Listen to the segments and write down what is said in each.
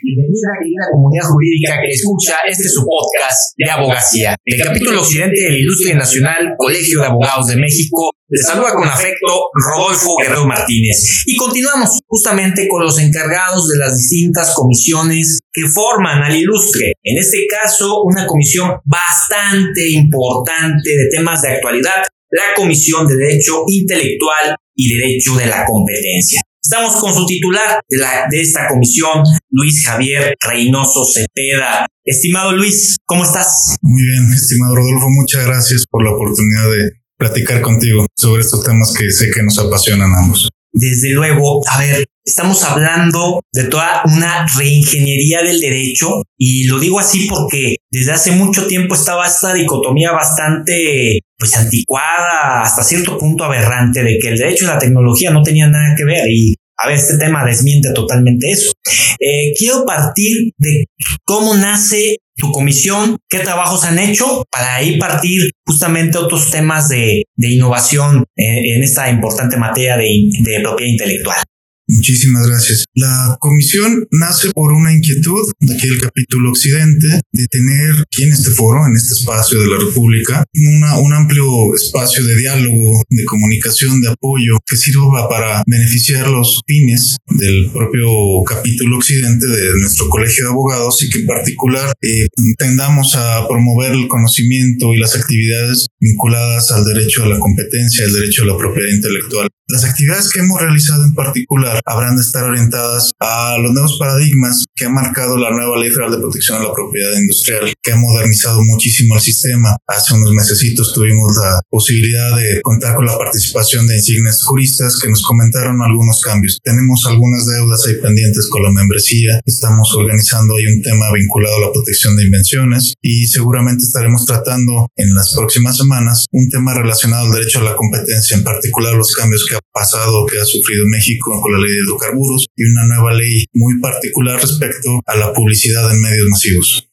Bienvenida, querida comunidad jurídica que escucha este su podcast de abogacía. El capítulo occidente de la Industria Nacional Colegio de Abogados de México les saluda con afecto Rodolfo Guerrero Martínez. Y continuamos justamente con los encargados de las distintas comisiones que forman al ilustre. En este caso, una comisión bastante importante de temas de actualidad, la Comisión de Derecho Intelectual y Derecho de la Competencia. Estamos con su titular de, la, de esta comisión, Luis Javier Reynoso Cepeda. Estimado Luis, ¿cómo estás? Muy bien, estimado Rodolfo, muchas gracias por la oportunidad de platicar contigo sobre estos temas que sé que nos apasionan a ambos. Desde luego, a ver, estamos hablando de toda una reingeniería del derecho y lo digo así porque desde hace mucho tiempo estaba esta dicotomía bastante pues anticuada, hasta cierto punto aberrante de que el derecho y la tecnología no tenían nada que ver y a ver, este tema desmiente totalmente eso. Eh, quiero partir de cómo nace tu comisión, qué trabajos han hecho para ahí partir justamente otros temas de, innovación en, esta importante materia de propiedad intelectual. Muchísimas gracias. La comisión nace por una inquietud de aquí del capítulo occidente de tener aquí en este foro, en este espacio de la República, una, un amplio espacio de diálogo, de comunicación, de apoyo que sirva para beneficiar los fines del propio capítulo occidente de nuestro colegio de abogados y que en particular eh, tendamos a promover el conocimiento y las actividades vinculadas al derecho a la competencia, al derecho a la propiedad intelectual. Las actividades que hemos realizado en particular habrán de estar orientadas a los nuevos paradigmas que ha marcado la nueva Ley Federal de Protección a la Propiedad Industrial, que ha modernizado muchísimo el sistema. Hace unos meses tuvimos la posibilidad de contar con la participación de insignes juristas que nos comentaron algunos cambios. Tenemos algunas deudas ahí pendientes con la membresía. Estamos organizando ahí un tema vinculado a la protección de invenciones y seguramente estaremos tratando en las próximas semanas un tema relacionado al derecho a la competencia, en particular los cambios que ha pasado, que ha sufrido México con la ley de hidrocarburos y una nueva ley muy particular respecto a la publicidad en medios masivos.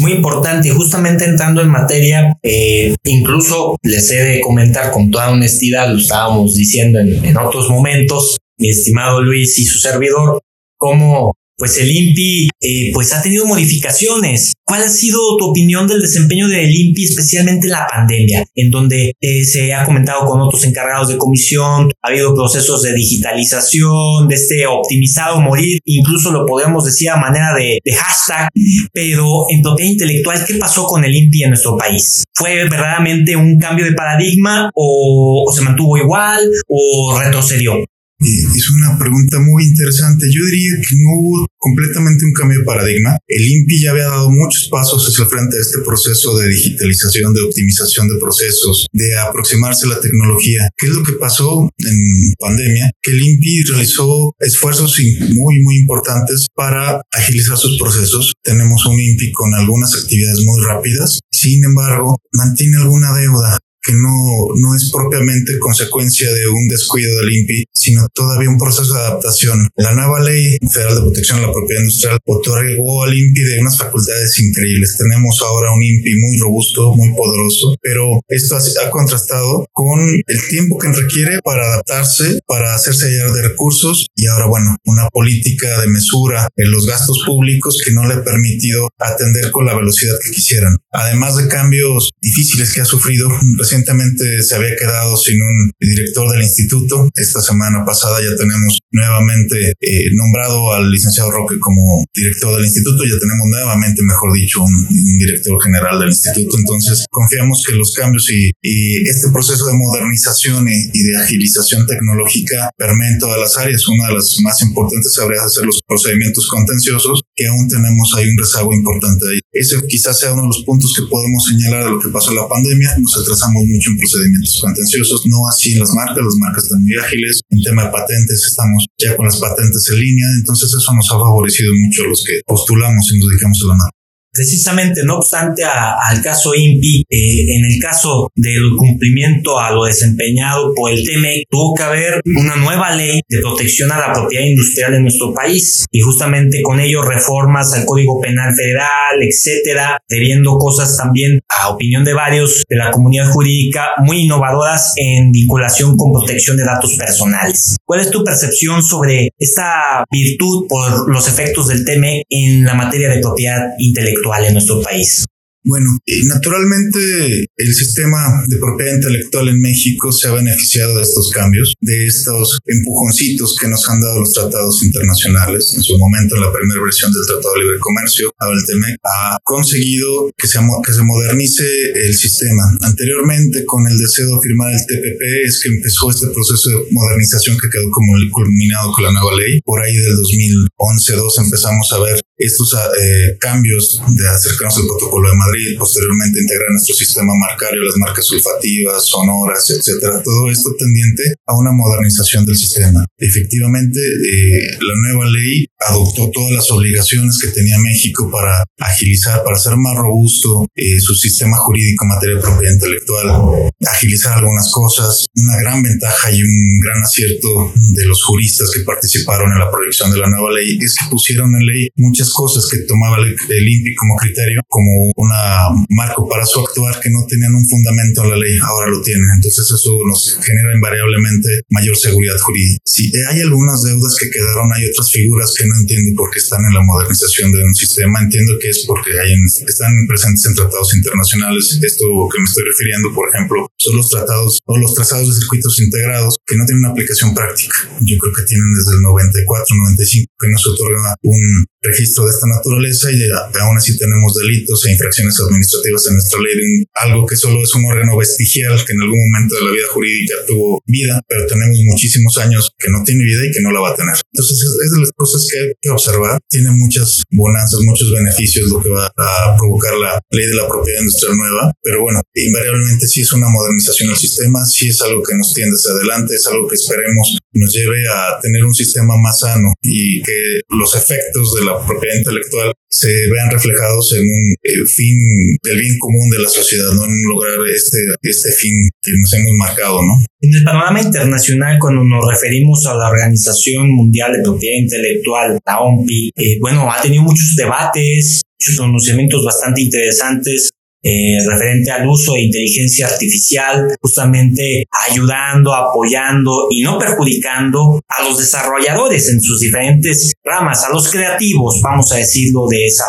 Muy importante, justamente entrando en materia, eh, incluso les he de comentar con toda honestidad, lo estábamos diciendo en, en otros momentos, mi estimado Luis y su servidor, cómo pues el INPI eh, pues ha tenido modificaciones. ¿Cuál ha sido tu opinión del desempeño del INPI, especialmente la pandemia, en donde eh, se ha comentado con otros encargados de comisión, ha habido procesos de digitalización, de este optimizado morir, incluso lo podemos decir a manera de, hashtag, pero en propiedad intelectual, ¿qué pasó con el INPI en nuestro país? ¿Fue verdaderamente un cambio de paradigma o se mantuvo igual o retrocedió? Es una pregunta muy interesante. Yo diría que no hubo completamente un cambio de paradigma. El INPI ya había dado muchos pasos hacia el frente a este proceso de digitalización, de optimización de procesos, de aproximarse a la tecnología. ¿Qué es lo que pasó en pandemia? Que el INPI realizó esfuerzos muy, muy importantes para agilizar sus procesos. Tenemos un INPI con algunas actividades muy rápidas. Sin embargo, mantiene alguna deuda que no, no es propiamente consecuencia de un descuido del INPI, sino todavía un proceso de adaptación. La nueva ley federal de protección a la propiedad industrial otorgó al INPI de unas facultades increíbles. Tenemos ahora un INPI muy robusto, muy poderoso, pero esto ha, contrastado con el tiempo que requiere para adaptarse, para hacerse hallar de recursos y ahora, bueno, una política de mesura en los gastos públicos que no le ha permitido atender con la velocidad que quisieran. Además de cambios difíciles que ha sufrido recientemente se había quedado sin un director del instituto. Esta semana pasada ya tenemos nuevamente eh, nombrado al licenciado Roque como director del instituto. Ya tenemos nuevamente, mejor dicho, un, director general del instituto. Entonces confiamos que los cambios y, este proceso de modernización y, de agilización tecnológica permeen todas las áreas. Una de las más importantes habría de ser los procedimientos contenciosos, que aún tenemos ahí un rezago importante ahí. Ese quizás sea uno de los puntos que podemos señalar de lo que pasó en la pandemia. Nos atrasamos mucho en procedimientos contenciosos, no así en las marcas, las marcas están muy ágiles, en tema de patentes estamos ya con las patentes en línea, entonces eso nos ha favorecido mucho a los que postulamos y nos dedicamos a la marca. Precisamente, no obstante al caso INPI, eh, en el caso del cumplimiento a lo desempeñado por el TME, tuvo que haber una nueva ley de protección a la propiedad industrial en nuestro país y justamente con ello reformas al Código Penal Federal, etcétera, debiendo cosas también, a opinión de varios de la comunidad jurídica, muy innovadoras en vinculación con protección de datos personales. ¿Cuál es tu percepción sobre esta virtud por los efectos del TME en la materia de propiedad intelectual? En nuestro país. Bueno, naturalmente el sistema de propiedad intelectual en México se ha beneficiado de estos cambios, de estos empujoncitos que nos han dado los tratados internacionales. En su momento, en la primera versión del Tratado de Libre Comercio, el TEMEC ha conseguido que se, modernice el sistema. Anteriormente, con el deseo de firmar el TPP, es que empezó este proceso de modernización que quedó como culminado con la nueva ley. Por ahí del 2011-12 empezamos a ver estos eh, cambios de acercarnos al protocolo de Madrid, posteriormente integrar nuestro sistema marcario, las marcas sulfativas, sonoras, etcétera. Todo esto tendiente a una modernización del sistema. Efectivamente, eh, la nueva ley adoptó todas las obligaciones que tenía México para agilizar, para hacer más robusto eh, su sistema jurídico en materia de propiedad intelectual, agilizar algunas cosas. Una gran ventaja y un gran acierto de los juristas que participaron en la proyección de la nueva ley es que pusieron en ley muchas cosas que tomaba el, INPI como criterio, como un marco para su actuar que no tenían un fundamento en la ley, ahora lo tienen. Entonces eso nos genera invariablemente mayor seguridad jurídica. Si hay algunas deudas que quedaron, hay otras figuras que no entiendo por qué están en la modernización de un sistema. Entiendo que es porque hay están presentes en tratados internacionales. Esto que me estoy refiriendo, por ejemplo, son los tratados o los trazados de circuitos integrados que no tienen una aplicación práctica. Yo creo que tienen desde el 94, 95 que no se otorga un registro de esta naturaleza y aún así tenemos delitos e infracciones administrativas en nuestra ley de algo que solo es un órgano vestigial que en algún momento de la vida jurídica tuvo vida, pero tenemos muchísimos años que no tiene vida y que no la va a tener. Entonces es, de las cosas que hay que observar. Tiene muchas bonanzas, muchos beneficios lo que va a provocar la ley de la propiedad industrial nueva, pero bueno, invariablemente sí es una modernización del sistema, sí es algo que nos tiende hacia adelante, es algo que esperemos nos lleve a tener un sistema más sano y que los efectos de la propiedad intelectual se vean reflejados en un el fin del bien común de la sociedad, ¿no? En lograr este, este fin que nos hemos marcado, ¿no? En el panorama internacional, cuando nos referimos a la Organización Mundial de Propiedad Intelectual, la OMPI, eh, bueno, ha tenido muchos debates, muchos pronunciamientos bastante interesantes eh, referente al uso de inteligencia artificial, justamente ayudando, apoyando y no perjudicando a los desarrolladores en sus diferentes ramas, a los creativos, vamos a decirlo de esa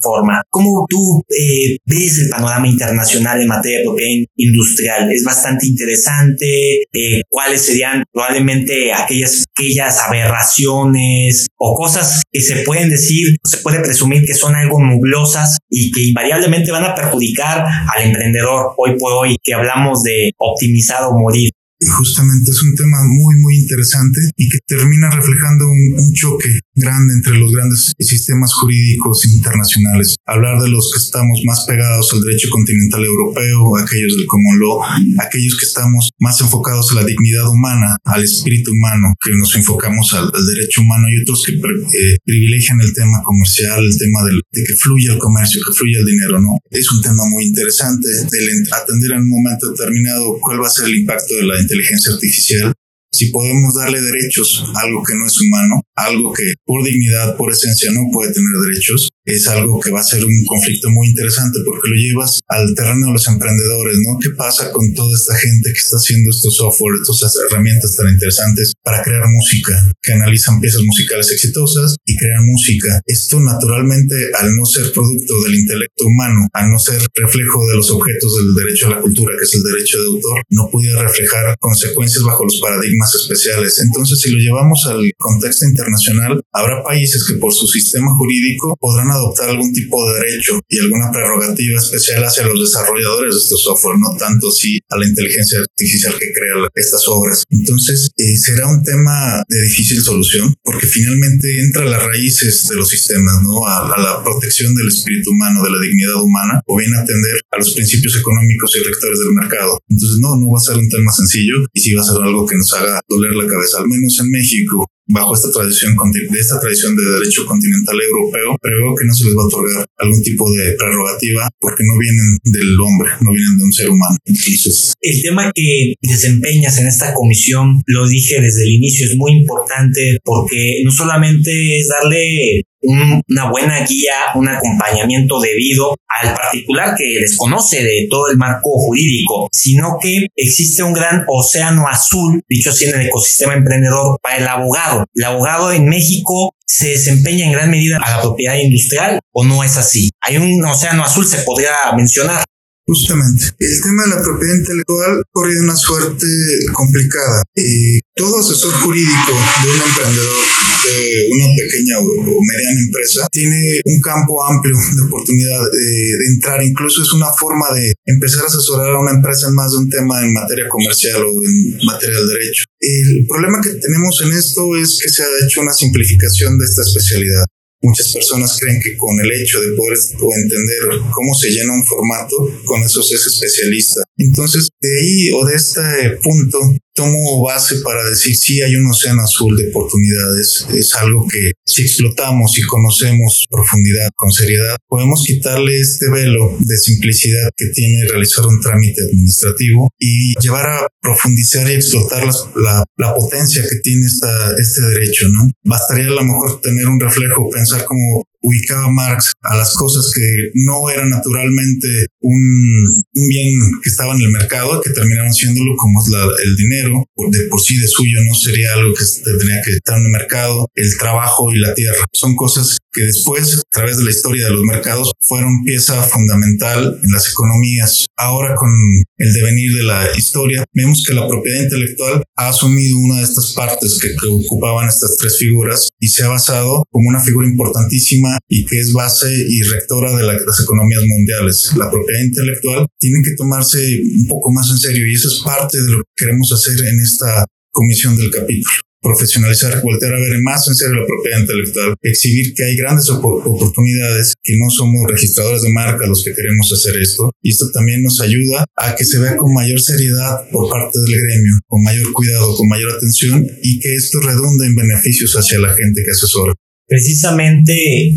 forma. ¿Cómo tú eh, ves el panorama internacional en materia de propiedad industrial? Es bastante interesante. Eh, ¿Cuáles serían probablemente aquellas, aquellas aberraciones o cosas que se pueden decir, se puede presumir que son algo nublosas y que invariablemente van a perjudicar al emprendedor hoy por hoy que hablamos de optimizar o morir justamente es un tema muy, muy interesante y que termina reflejando un, choque grande entre los grandes sistemas jurídicos internacionales. Hablar de los que estamos más pegados al derecho continental europeo, aquellos del common law, aquellos que estamos más enfocados a la dignidad humana, al espíritu humano, que nos enfocamos al, derecho humano y otros que eh, privilegian el tema comercial, el tema de que fluya el comercio, que fluya el dinero, ¿no? Es un tema muy interesante, el atender en un momento determinado cuál va a ser el impacto de la inteligencia artificial, si podemos darle derechos a algo que no es humano, algo que por dignidad, por esencia no puede tener derechos, es algo que va a ser un conflicto muy interesante porque lo llevas al terreno de los emprendedores, ¿no? ¿Qué pasa con toda esta gente que está haciendo estos software, estas herramientas tan interesantes para crear música, que analizan piezas musicales exitosas y crean música? Esto naturalmente, al no ser producto del intelecto humano, al no ser reflejo de los objetos del derecho a la cultura, que es el derecho de autor, no podía reflejar consecuencias bajo los paradigmas especiales. Entonces, si lo llevamos al contexto internacional, habrá países que por su sistema jurídico podrán adoptar algún tipo de derecho y alguna prerrogativa especial hacia los desarrolladores de estos software, no tanto así a la inteligencia artificial que crea estas obras. Entonces, eh, será un tema de difícil solución porque finalmente entra a las raíces de los sistemas, ¿no? A, la protección del espíritu humano, de la dignidad humana, o bien atender a los principios económicos y rectores del mercado. Entonces, no, no va a ser un tema sencillo y sí va a ser algo que nos haga doler la cabeza, al menos en México bajo esta tradición de esta tradición de derecho continental europeo, preveo que no se les va a otorgar algún tipo de prerrogativa porque no vienen del hombre, no vienen de un ser humano. El tema que desempeñas en esta comisión, lo dije desde el inicio, es muy importante porque no solamente es darle una buena guía, un acompañamiento debido al particular que desconoce de todo el marco jurídico, sino que existe un gran océano azul, dicho así en el ecosistema emprendedor, para el abogado. El abogado en México se desempeña en gran medida a la propiedad industrial o no es así. Hay un océano azul, se podría mencionar. Justamente. El tema de la propiedad intelectual corre una suerte complicada. y todo asesor jurídico de un emprendedor de una pequeña o, mediana empresa tiene un campo amplio de oportunidad de, entrar. Incluso es una forma de empezar a asesorar a una empresa en más de un tema en materia comercial o en materia del derecho. El problema que tenemos en esto es que se ha hecho una simplificación de esta especialidad. Muchas personas creen que con el hecho de poder entender cómo se llena un formato, con eso se es especialista. Entonces, de ahí o de este punto, tomo base para decir si hay un océano azul de oportunidades. Es algo que si explotamos y conocemos profundidad, con seriedad, podemos quitarle este velo de simplicidad que tiene realizar un trámite administrativo y llevar a profundizar y explotar la, la, potencia que tiene esta, este derecho, ¿no? Bastaría a lo mejor tener un reflejo, pensar como ubicaba Marx a las cosas que no eran naturalmente un, un, bien que estaba en el mercado, que terminaron siéndolo como es la, el dinero, de por sí de suyo no sería algo que tendría que estar en el mercado, el trabajo y la tierra. Son cosas que después, a través de la historia de los mercados, fueron pieza fundamental en las economías. Ahora con el devenir de la historia, vemos que la propiedad intelectual ha asumido una de estas partes que, que ocupaban estas tres figuras y se ha basado como una figura importantísima y que es base y rectora de las economías mundiales. La propiedad intelectual tiene que tomarse un poco más en serio y eso es parte de lo que queremos hacer en esta comisión del capítulo profesionalizar, voltear a ver más en serio la propiedad intelectual, exhibir que hay grandes oportunidades, que no somos registradores de marca los que queremos hacer esto. Y esto también nos ayuda a que se vea con mayor seriedad por parte del gremio, con mayor cuidado, con mayor atención y que esto redunde en beneficios hacia la gente que asesora. Precisamente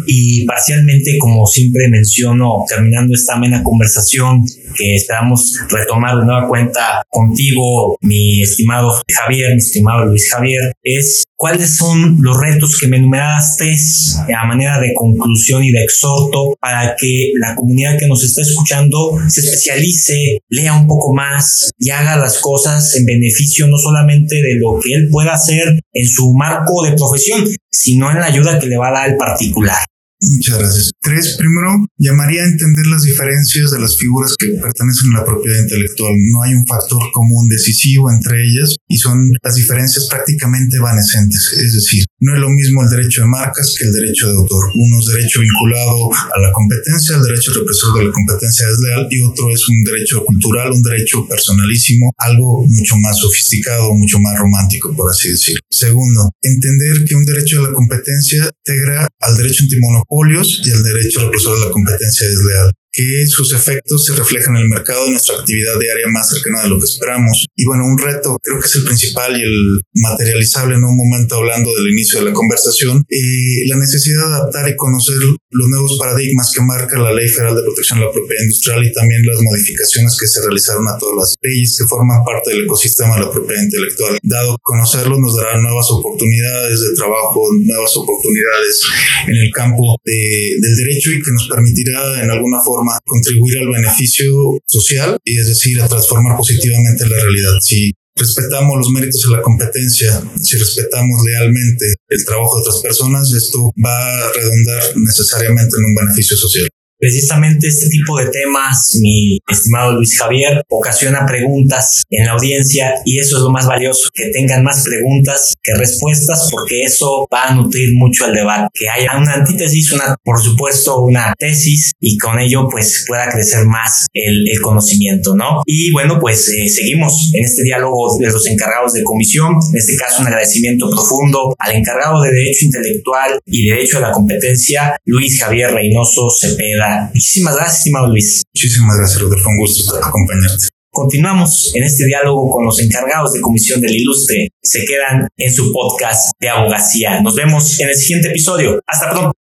y parcialmente, como siempre menciono, terminando esta amena conversación que esperamos retomar de nueva cuenta contigo, mi estimado Javier, mi estimado Luis Javier, es cuáles son los retos que me enumeraste a manera de conclusión y de exhorto para que la comunidad que nos está escuchando se especialice, lea un poco más y haga las cosas en beneficio no solamente de lo que él pueda hacer en su marco de profesión, sino en la ayuda que le va a dar el particular. Muchas gracias. Tres, primero, llamaría a entender las diferencias de las figuras que pertenecen a la propiedad intelectual. No hay un factor común decisivo entre ellas y son las diferencias prácticamente evanescentes. Es decir, no es lo mismo el derecho de marcas que el derecho de autor. Uno es derecho vinculado a la competencia, el derecho represor de la competencia desleal y otro es un derecho cultural, un derecho personalísimo, algo mucho más sofisticado, mucho más romántico, por así decirlo. Segundo, entender que un derecho de la competencia integra al derecho antimonopolio y el derecho a represor de la competencia desleal que sus efectos se reflejan en el mercado de nuestra actividad diaria más cercana de lo que esperamos. Y bueno, un reto, creo que es el principal y el materializable en un momento hablando del inicio de la conversación, y la necesidad de adaptar y conocer los nuevos paradigmas que marca la Ley Federal de Protección de la Propiedad Industrial y también las modificaciones que se realizaron a todas las leyes que forman parte del ecosistema de la propiedad intelectual. Dado conocerlos nos dará nuevas oportunidades de trabajo, nuevas oportunidades en el campo del derecho y que nos permitirá en alguna forma contribuir al beneficio social y es decir, a transformar positivamente la realidad. Si respetamos los méritos de la competencia, si respetamos lealmente el trabajo de otras personas, esto va a redundar necesariamente en un beneficio social. Precisamente este tipo de temas, mi estimado Luis Javier, ocasiona preguntas en la audiencia y eso es lo más valioso, que tengan más preguntas que respuestas porque eso va a nutrir mucho el debate, que haya una antítesis, una, por supuesto, una tesis y con ello pues pueda crecer más el, conocimiento, ¿no? Y bueno, pues eh, seguimos en este diálogo de los encargados de comisión, en este caso un agradecimiento profundo al encargado de Derecho Intelectual y Derecho a la Competencia, Luis Javier Reynoso Cepeda Muchísimas gracias, estimado Luis. Muchísimas gracias, Rodolfo. Un gusto acompañarte. continuamos en este diálogo con los encargados de comisión del ilustre. Se quedan en su podcast de abogacía. Nos vemos en el siguiente episodio. Hasta pronto.